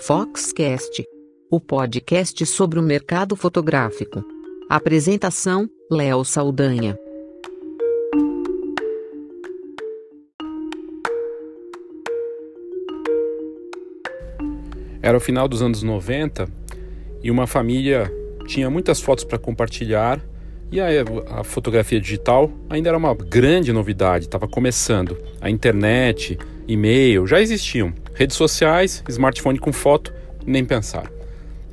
Foxcast, o podcast sobre o mercado fotográfico. Apresentação: Léo Saldanha. Era o final dos anos 90 e uma família tinha muitas fotos para compartilhar e a, a, fotografia digital ainda era uma grande novidade, estava começando. A internet, e-mail já existiam. Redes sociais, smartphone com foto, nem pensar.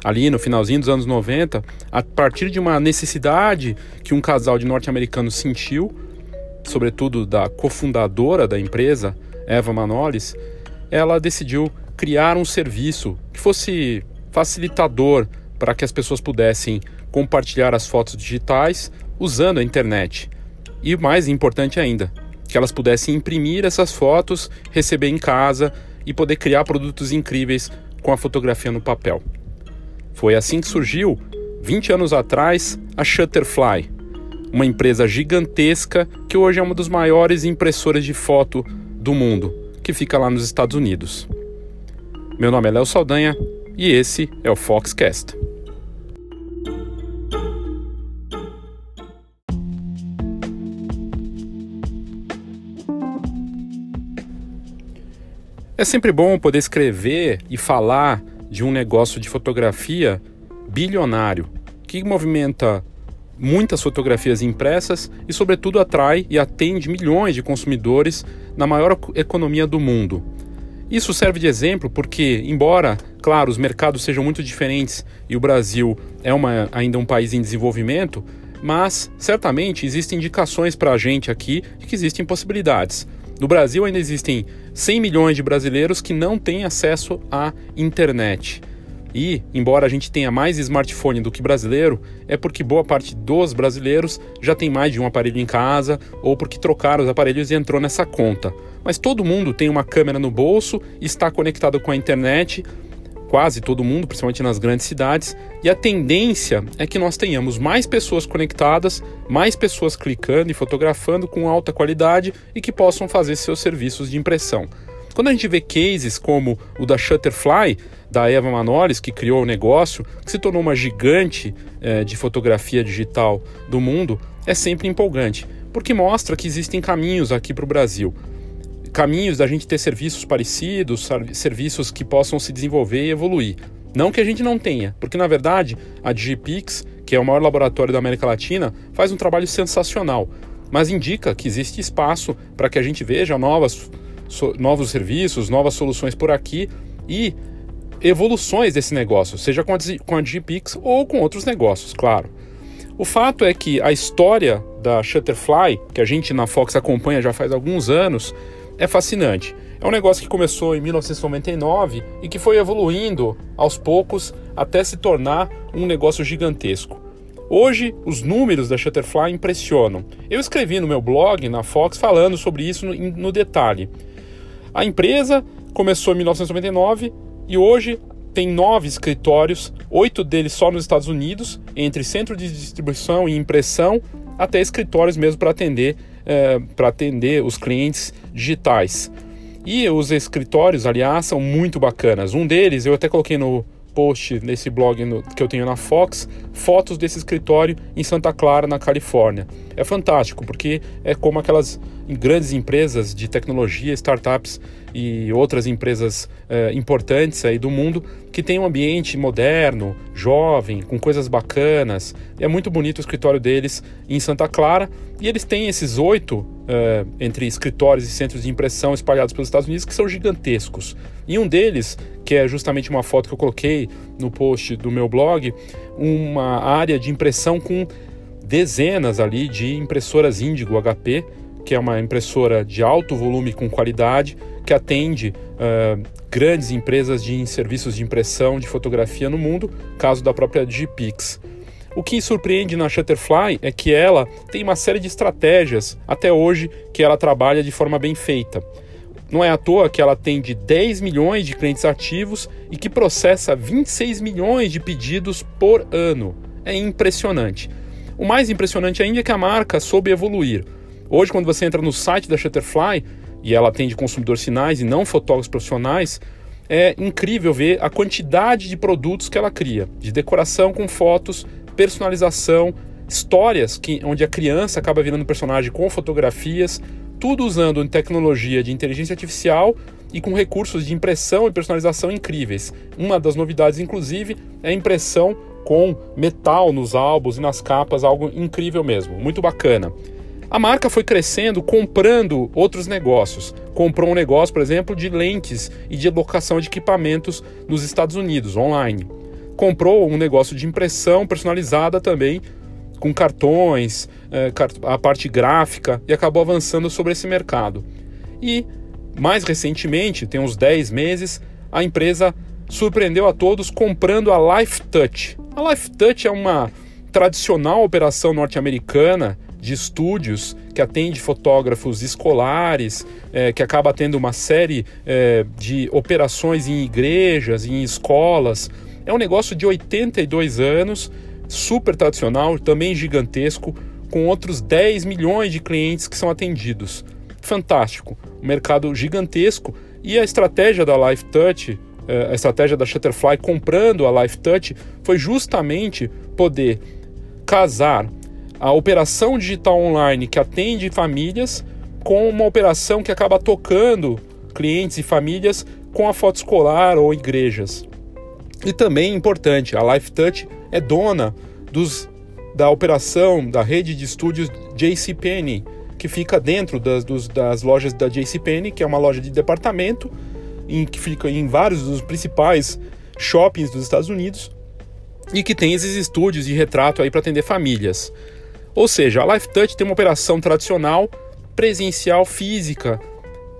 Ali no finalzinho dos anos 90, a partir de uma necessidade que um casal de norte-americanos sentiu, sobretudo da cofundadora da empresa, Eva Manolis, ela decidiu criar um serviço que fosse facilitador para que as pessoas pudessem compartilhar as fotos digitais usando a internet. E mais importante ainda, que elas pudessem imprimir essas fotos, receber em casa e poder criar produtos incríveis com a fotografia no papel. Foi assim que surgiu, 20 anos atrás, a Shutterfly, uma empresa gigantesca que hoje é uma dos maiores impressoras de foto do mundo, que fica lá nos Estados Unidos. Meu nome é Léo Saldanha e esse é o Foxcast. É sempre bom poder escrever e falar de um negócio de fotografia bilionário, que movimenta muitas fotografias impressas e, sobretudo, atrai e atende milhões de consumidores na maior economia do mundo. Isso serve de exemplo porque, embora, claro, os mercados sejam muito diferentes e o Brasil é uma, ainda um país em desenvolvimento, mas certamente existem indicações para a gente aqui de que existem possibilidades. No Brasil ainda existem 100 milhões de brasileiros que não têm acesso à internet. E, embora a gente tenha mais smartphone do que brasileiro, é porque boa parte dos brasileiros já tem mais de um aparelho em casa ou porque trocaram os aparelhos e entrou nessa conta. Mas todo mundo tem uma câmera no bolso, está conectado com a internet quase todo mundo, principalmente nas grandes cidades, e a tendência é que nós tenhamos mais pessoas conectadas, mais pessoas clicando e fotografando com alta qualidade e que possam fazer seus serviços de impressão. Quando a gente vê cases como o da Shutterfly, da Eva Manolis, que criou o negócio, que se tornou uma gigante eh, de fotografia digital do mundo, é sempre empolgante, porque mostra que existem caminhos aqui para o Brasil caminhos da gente ter serviços parecidos, serviços que possam se desenvolver e evoluir. Não que a gente não tenha, porque na verdade a Digipix, que é o maior laboratório da América Latina, faz um trabalho sensacional, mas indica que existe espaço para que a gente veja novas, so, novos serviços, novas soluções por aqui e evoluções desse negócio, seja com a, com a Digipix ou com outros negócios, claro. O fato é que a história da Shutterfly, que a gente na Fox acompanha já faz alguns anos, é fascinante. É um negócio que começou em 1999 e que foi evoluindo aos poucos até se tornar um negócio gigantesco. Hoje, os números da Shutterfly impressionam. Eu escrevi no meu blog, na Fox, falando sobre isso no, detalhe. A empresa começou em 1999 e hoje tem nove escritórios, oito deles só nos Estados Unidos, entre centro de distribuição e impressão, até escritórios mesmo para atender é, para atender os clientes digitais. E os escritórios, aliás, são muito bacanas. Um deles, eu até coloquei no post nesse blog no, que eu tenho na Fox, fotos desse escritório em Santa Clara, na Califórnia. É fantástico, porque é como aquelas grandes empresas de tecnologia, startups e outras empresas é, importantes aí do mundo que tem um ambiente moderno, jovem, com coisas bacanas. É muito bonito o escritório deles em Santa Clara e eles têm esses oito é, entre escritórios e centros de impressão espalhados pelos Estados Unidos que são gigantescos. E um deles, que é justamente uma foto que eu coloquei no post do meu blog, uma área de impressão com dezenas ali de impressoras Índigo HP, que é uma impressora de alto volume com qualidade, que atende uh, grandes empresas de serviços de impressão de fotografia no mundo, caso da própria Digipix. O que surpreende na Shutterfly é que ela tem uma série de estratégias até hoje que ela trabalha de forma bem feita. Não é à toa que ela atende 10 milhões de clientes ativos e que processa 26 milhões de pedidos por ano. É impressionante. O mais impressionante ainda é que a marca soube evoluir. Hoje, quando você entra no site da Shutterfly, e ela atende consumidores finais e não fotógrafos profissionais, é incrível ver a quantidade de produtos que ela cria, de decoração com fotos, personalização, histórias que, onde a criança acaba virando personagem com fotografias, tudo usando tecnologia de inteligência artificial e com recursos de impressão e personalização incríveis. Uma das novidades, inclusive, é a impressão com metal nos álbuns e nas capas, algo incrível mesmo, muito bacana. A marca foi crescendo comprando outros negócios. Comprou um negócio, por exemplo, de lentes e de locação de equipamentos nos Estados Unidos, online. Comprou um negócio de impressão personalizada também, com cartões, eh, a parte gráfica, e acabou avançando sobre esse mercado. E, mais recentemente, tem uns 10 meses, a empresa surpreendeu a todos comprando a Life Touch. A Life Touch é uma tradicional operação norte-americana de estúdios que atende fotógrafos escolares, é, que acaba tendo uma série é, de operações em igrejas, em escolas. É um negócio de 82 anos, super tradicional, também gigantesco, com outros 10 milhões de clientes que são atendidos. Fantástico, um mercado gigantesco e a estratégia da Life Touch, é, a estratégia da Shutterfly comprando a Life Touch foi justamente poder casar a operação digital online que atende famílias com uma operação que acaba tocando clientes e famílias com a foto escolar ou igrejas. E também importante, a Life Touch é dona dos, da operação da rede de estúdios JCPenney, que fica dentro das, dos, das lojas da JCPenney, que é uma loja de departamento, em, que fica em vários dos principais shoppings dos Estados Unidos, e que tem esses estúdios de retrato aí para atender famílias. Ou seja, a Life Touch tem uma operação tradicional, presencial, física,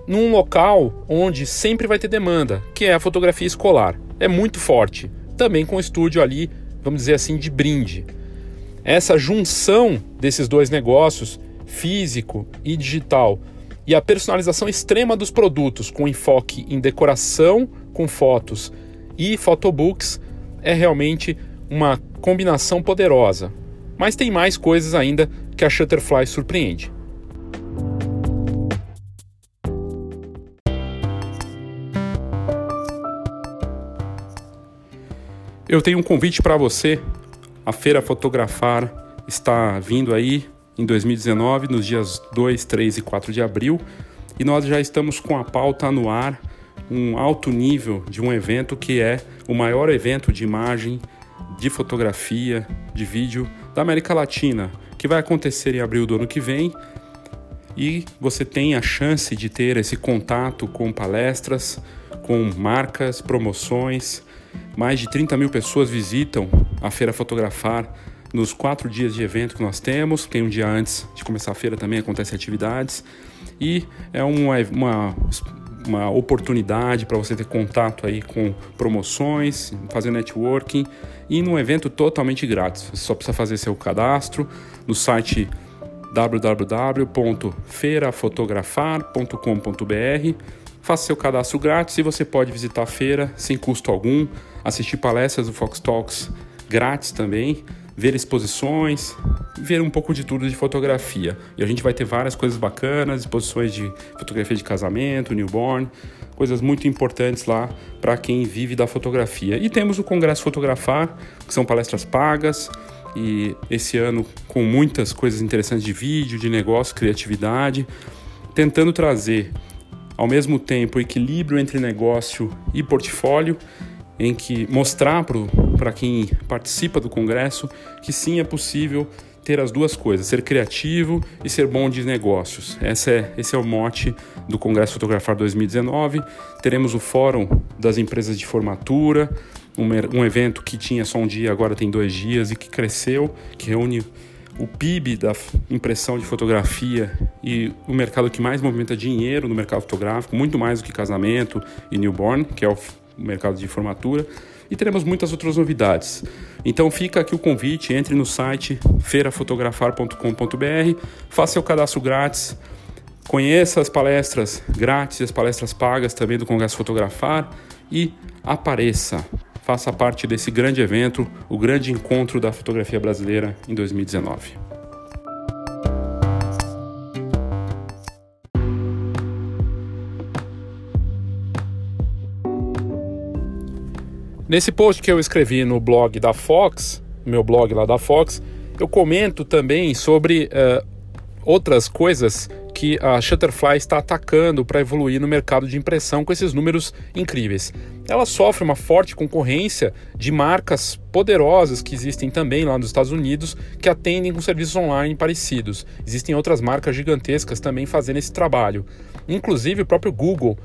num local onde sempre vai ter demanda, que é a fotografia escolar. É muito forte, também com o estúdio ali, vamos dizer assim, de brinde. Essa junção desses dois negócios, físico e digital, e a personalização extrema dos produtos, com enfoque em decoração com fotos e photobooks, é realmente uma combinação poderosa. Mas tem mais coisas ainda que a Shutterfly surpreende. Eu tenho um convite para você. A Feira Fotografar está vindo aí em 2019, nos dias 2, 3 e 4 de abril, e nós já estamos com a pauta no ar, um alto nível de um evento que é o maior evento de imagem, de fotografia, de vídeo da América Latina, que vai acontecer em abril do ano que vem. E você tem a chance de ter esse contato com palestras, com marcas, promoções. Mais de 30 mil pessoas visitam a Feira Fotografar nos quatro dias de evento que nós temos. Tem um dia antes de começar a feira também acontecem atividades. E é uma, uma uma oportunidade para você ter contato aí com promoções, fazer networking e num evento totalmente grátis. Você só precisa fazer seu cadastro no site www.feirafotografar.com.br. Faça seu cadastro grátis e você pode visitar a feira sem custo algum, assistir palestras do Fox Talks grátis também ver exposições, ver um pouco de tudo de fotografia. E a gente vai ter várias coisas bacanas, exposições de fotografia de casamento, newborn, coisas muito importantes lá para quem vive da fotografia. E temos o Congresso Fotografar, que são palestras pagas, e esse ano com muitas coisas interessantes de vídeo, de negócio, criatividade, tentando trazer ao mesmo tempo equilíbrio entre negócio e portfólio em que mostrar para quem participa do congresso que sim é possível ter as duas coisas, ser criativo e ser bom de negócios. Esse é, esse é o mote do Congresso Fotografar 2019. Teremos o Fórum das Empresas de Formatura, um, um evento que tinha só um dia, agora tem dois dias e que cresceu, que reúne o PIB da impressão de fotografia e o mercado que mais movimenta dinheiro no mercado fotográfico, muito mais do que casamento e newborn, que é o mercado de formatura. E teremos muitas outras novidades. Então fica aqui o convite, entre no site feirafotografar.com.br, faça seu cadastro grátis, conheça as palestras grátis, as palestras pagas também do Congresso Fotografar e apareça. Faça parte desse grande evento, o grande encontro da fotografia brasileira em 2019. Nesse post que eu escrevi no blog da Fox, meu blog lá da Fox, eu comento também sobre uh, outras coisas que a Shutterfly está atacando para evoluir no mercado de impressão com esses números incríveis. Ela sofre uma forte concorrência de marcas poderosas que existem também lá nos Estados Unidos que atendem com serviços online parecidos. Existem outras marcas gigantescas também fazendo esse trabalho. Inclusive o próprio Google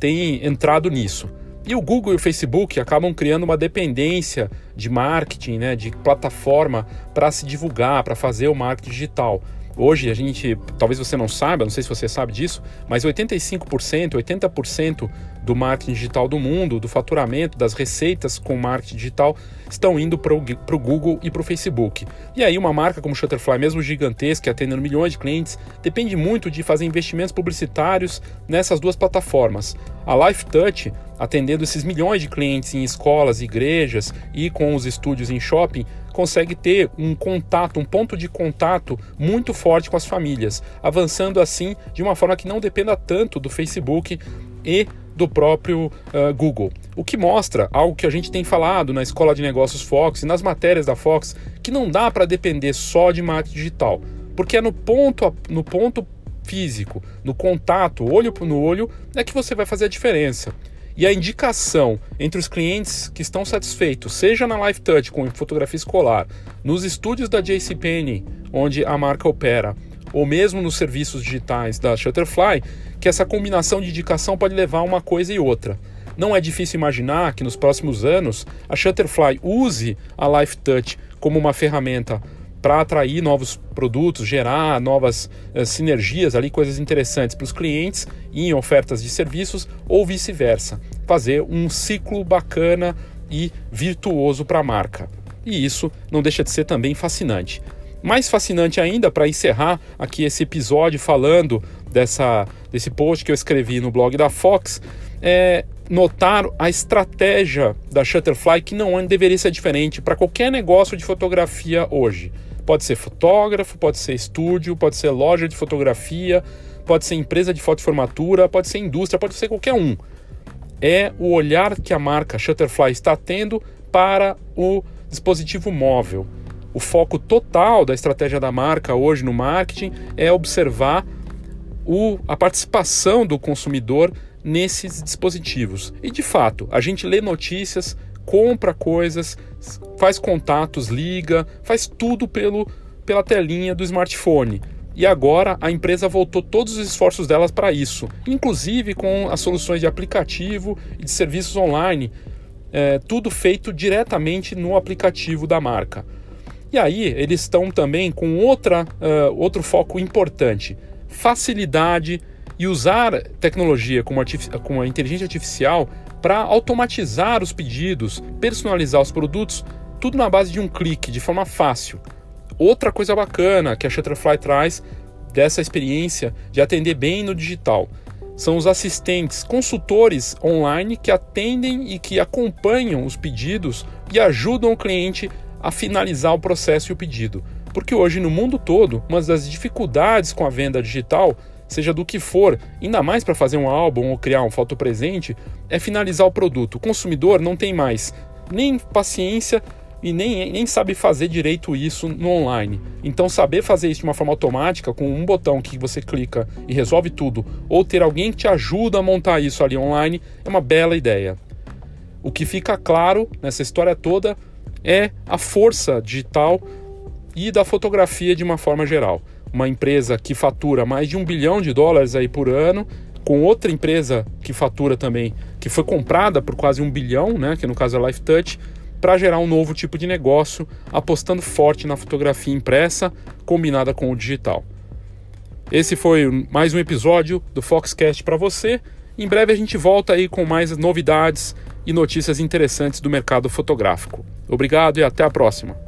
tem entrado nisso. E o Google e o Facebook acabam criando uma dependência de marketing, né, de plataforma para se divulgar, para fazer o marketing digital. Hoje a gente, talvez você não saiba, não sei se você sabe disso, mas 85%, 80% do marketing digital do mundo, do faturamento, das receitas com marketing digital, estão indo para o Google e para o Facebook. E aí uma marca como Shutterfly, mesmo gigantesca, atendendo milhões de clientes, depende muito de fazer investimentos publicitários nessas duas plataformas. A LifeTouch, atendendo esses milhões de clientes em escolas, igrejas e com os estúdios em shopping, consegue ter um contato, um ponto de contato muito forte com as famílias, avançando assim de uma forma que não dependa tanto do Facebook e do próprio uh, Google. O que mostra algo que a gente tem falado na Escola de Negócios Fox e nas matérias da Fox, que não dá para depender só de marketing digital, porque é no ponto, no ponto físico, no contato, olho no olho, é que você vai fazer a diferença. E a indicação entre os clientes que estão satisfeitos, seja na Life Touch com fotografia escolar, nos estúdios da JCPenney, onde a marca opera, ou mesmo nos serviços digitais da Shutterfly, que essa combinação de indicação pode levar a uma coisa e outra. Não é difícil imaginar que nos próximos anos a Shutterfly use a Life Touch como uma ferramenta para atrair novos produtos, gerar novas uh, sinergias ali, coisas interessantes para os clientes em ofertas de serviços ou vice-versa. Fazer um ciclo bacana e virtuoso para a marca. E isso não deixa de ser também fascinante. Mais fascinante ainda, para encerrar aqui esse episódio falando dessa, desse post que eu escrevi no blog da Fox, é notar a estratégia da Shutterfly que não deveria ser diferente para qualquer negócio de fotografia hoje. Pode ser fotógrafo, pode ser estúdio, pode ser loja de fotografia, pode ser empresa de foto formatura, pode ser indústria, pode ser qualquer um. É o olhar que a marca Shutterfly está tendo para o dispositivo móvel. O foco total da estratégia da marca hoje no marketing é observar o, a participação do consumidor nesses dispositivos. E de fato, a gente lê notícias, compra coisas, faz contatos, liga, faz tudo pelo, pela telinha do smartphone. E agora a empresa voltou todos os esforços delas para isso, inclusive com as soluções de aplicativo e de serviços online, é, tudo feito diretamente no aplicativo da marca. E aí eles estão também com outra, uh, outro foco importante: facilidade e usar tecnologia como, como a inteligência artificial para automatizar os pedidos, personalizar os produtos, tudo na base de um clique, de forma fácil. Outra coisa bacana que a Shutterfly traz dessa experiência de atender bem no digital são os assistentes, consultores online que atendem e que acompanham os pedidos e ajudam o cliente a finalizar o processo e o pedido. Porque hoje no mundo todo, uma das dificuldades com a venda digital seja do que for, ainda mais para fazer um álbum ou criar um foto presente, é finalizar o produto. O consumidor não tem mais nem paciência e nem, nem sabe fazer direito isso no online. Então, saber fazer isso de uma forma automática, com um botão que você clica e resolve tudo, ou ter alguém que te ajuda a montar isso ali online, é uma bela ideia. O que fica claro nessa história toda é a força digital e da fotografia de uma forma geral uma empresa que fatura mais de um bilhão de dólares aí por ano, com outra empresa que fatura também, que foi comprada por quase um bilhão, né, que no caso é a LifeTouch, para gerar um novo tipo de negócio, apostando forte na fotografia impressa combinada com o digital. Esse foi mais um episódio do Foxcast para você. Em breve a gente volta aí com mais novidades e notícias interessantes do mercado fotográfico. Obrigado e até a próxima.